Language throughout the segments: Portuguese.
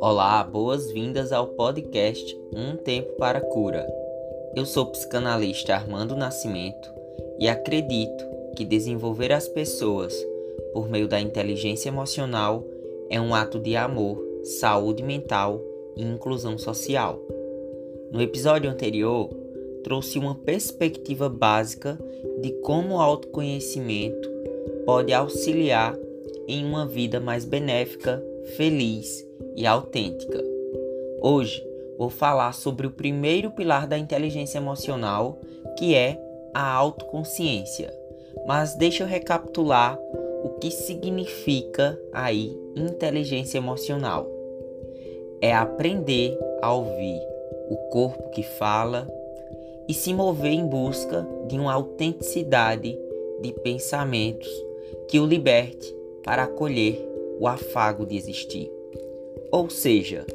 Olá, boas-vindas ao podcast Um Tempo para Cura. Eu sou o psicanalista Armando Nascimento e acredito que desenvolver as pessoas por meio da inteligência emocional é um ato de amor, saúde mental e inclusão social. No episódio anterior, trouxe uma perspectiva básica de como o autoconhecimento pode auxiliar em uma vida mais benéfica, feliz e autêntica. Hoje vou falar sobre o primeiro pilar da inteligência emocional, que é a autoconsciência. Mas deixa eu recapitular o que significa aí inteligência emocional. É aprender a ouvir o corpo que fala e se mover em busca de uma autenticidade de pensamentos que o liberte para acolher o afago de existir. Ou seja,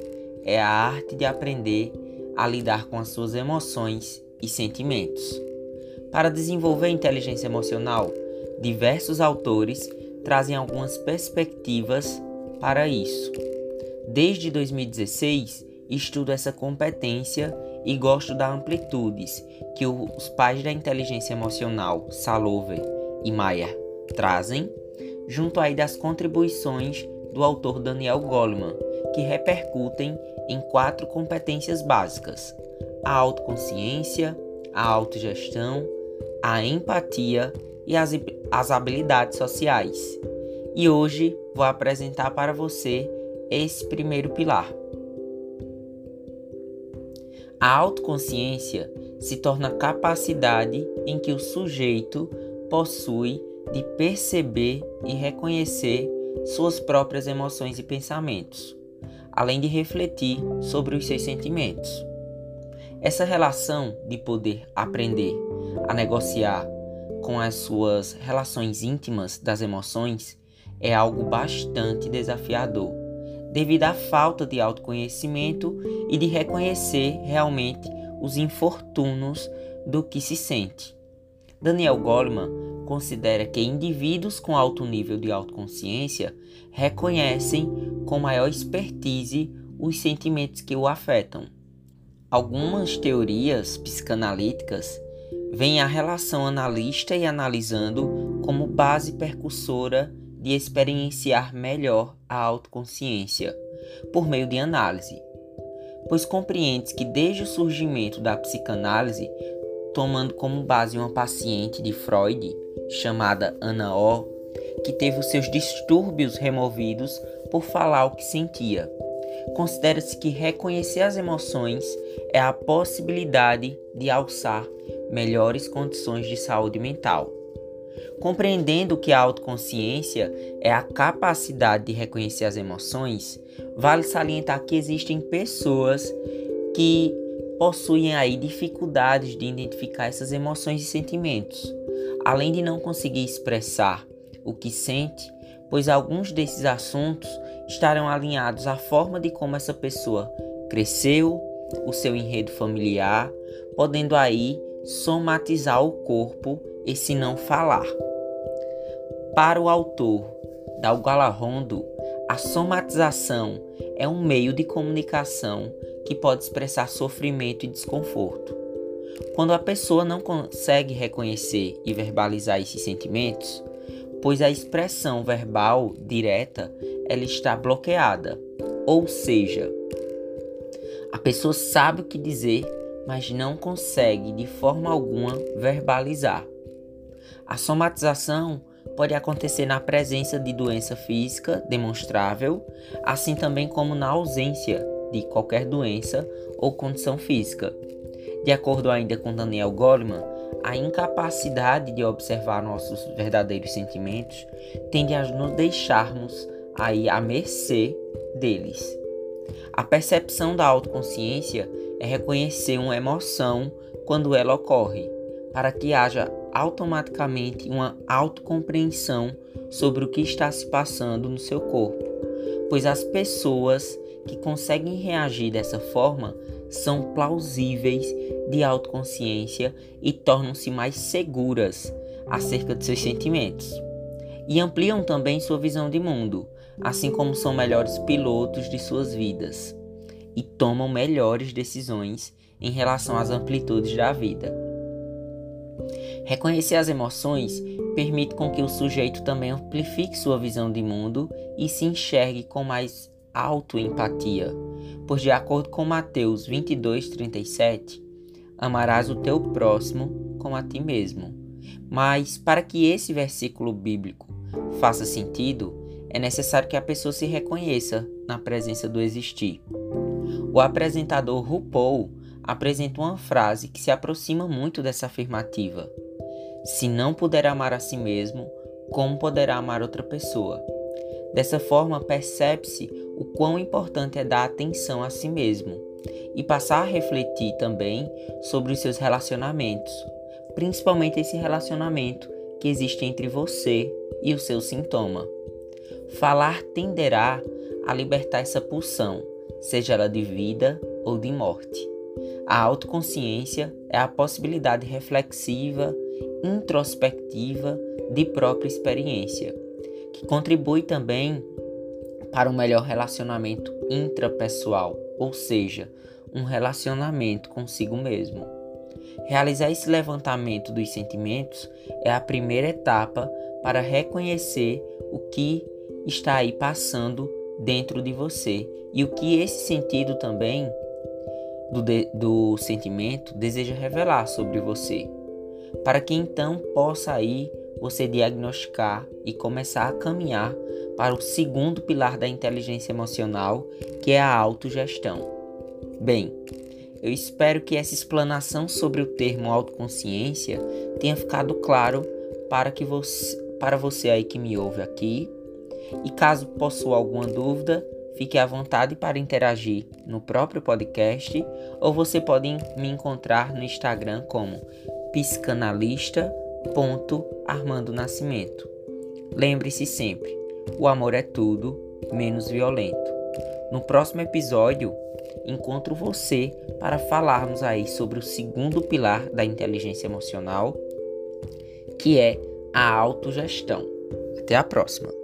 é a arte de aprender a lidar com as suas emoções e sentimentos. Para desenvolver inteligência emocional, diversos autores trazem algumas perspectivas para isso. Desde 2016, estudo essa competência e gosto das amplitudes que os pais da inteligência emocional, Salover e Mayer, trazem, junto aí das contribuições do autor Daniel Goleman, que repercutem em quatro competências básicas: a autoconsciência, a autogestão, a empatia e as, as habilidades sociais. E hoje vou apresentar para você esse primeiro pilar. A autoconsciência se torna a capacidade em que o sujeito possui de perceber e reconhecer suas próprias emoções e pensamentos, além de refletir sobre os seus sentimentos. Essa relação de poder aprender a negociar com as suas relações íntimas das emoções é algo bastante desafiador devido à falta de autoconhecimento e de reconhecer realmente os infortúnios do que se sente. Daniel Goleman considera que indivíduos com alto nível de autoconsciência reconhecem com maior expertise os sentimentos que o afetam. Algumas teorias psicanalíticas veem a relação analista e analisando como base percussora de experienciar melhor a autoconsciência por meio de análise, pois compreende que desde o surgimento da psicanálise, tomando como base uma paciente de Freud chamada Ana O, que teve os seus distúrbios removidos por falar o que sentia. Considera-se que reconhecer as emoções é a possibilidade de alçar melhores condições de saúde mental. Compreendendo que a autoconsciência é a capacidade de reconhecer as emoções, vale salientar que existem pessoas que possuem aí dificuldades de identificar essas emoções e sentimentos, além de não conseguir expressar o que sente, pois alguns desses assuntos estarão alinhados à forma de como essa pessoa cresceu, o seu enredo familiar, podendo aí somatizar o corpo e se não falar. Para o autor Dalgala Rondo, a somatização é um meio de comunicação que pode expressar sofrimento e desconforto. Quando a pessoa não consegue reconhecer e verbalizar esses sentimentos, pois a expressão verbal direta ela está bloqueada, ou seja, a pessoa sabe o que dizer, mas não consegue de forma alguma verbalizar. A somatização pode acontecer na presença de doença física demonstrável, assim também como na ausência de qualquer doença ou condição física. De acordo ainda com Daniel Goleman, a incapacidade de observar nossos verdadeiros sentimentos tende a nos deixarmos aí à mercê deles. A percepção da autoconsciência é reconhecer uma emoção quando ela ocorre, para que haja automaticamente uma autocompreensão sobre o que está se passando no seu corpo, pois as pessoas que conseguem reagir dessa forma são plausíveis de autoconsciência e tornam-se mais seguras acerca de seus sentimentos. E ampliam também sua visão de mundo, assim como são melhores pilotos de suas vidas e tomam melhores decisões em relação às amplitudes da vida. Reconhecer as emoções permite com que o sujeito também amplifique sua visão de mundo e se enxergue com mais autoempatia, pois de acordo com Mateus 22:37, amarás o teu próximo como a ti mesmo. Mas para que esse versículo bíblico faça sentido, é necessário que a pessoa se reconheça na presença do existir. O apresentador RuPaul apresenta uma frase que se aproxima muito dessa afirmativa. Se não puder amar a si mesmo, como poderá amar outra pessoa? Dessa forma, percebe-se o quão importante é dar atenção a si mesmo e passar a refletir também sobre os seus relacionamentos, principalmente esse relacionamento que existe entre você e o seu sintoma. Falar tenderá a libertar essa pulsão, seja ela de vida ou de morte. A autoconsciência é a possibilidade reflexiva introspectiva de própria experiência, que contribui também para um melhor relacionamento intrapessoal, ou seja, um relacionamento consigo mesmo. Realizar esse levantamento dos sentimentos é a primeira etapa para reconhecer o que está aí passando dentro de você e o que esse sentido também do, de, do sentimento deseja revelar sobre você para que então possa aí você diagnosticar e começar a caminhar para o segundo pilar da inteligência emocional, que é a autogestão. Bem, eu espero que essa explanação sobre o termo autoconsciência tenha ficado claro para que você, para você aí que me ouve aqui. E caso possua alguma dúvida, fique à vontade para interagir no próprio podcast ou você pode me encontrar no Instagram como psicanalista.armando Nascimento. Lembre-se sempre, o amor é tudo menos violento. No próximo episódio, encontro você para falarmos aí sobre o segundo pilar da inteligência emocional, que é a autogestão. Até a próxima!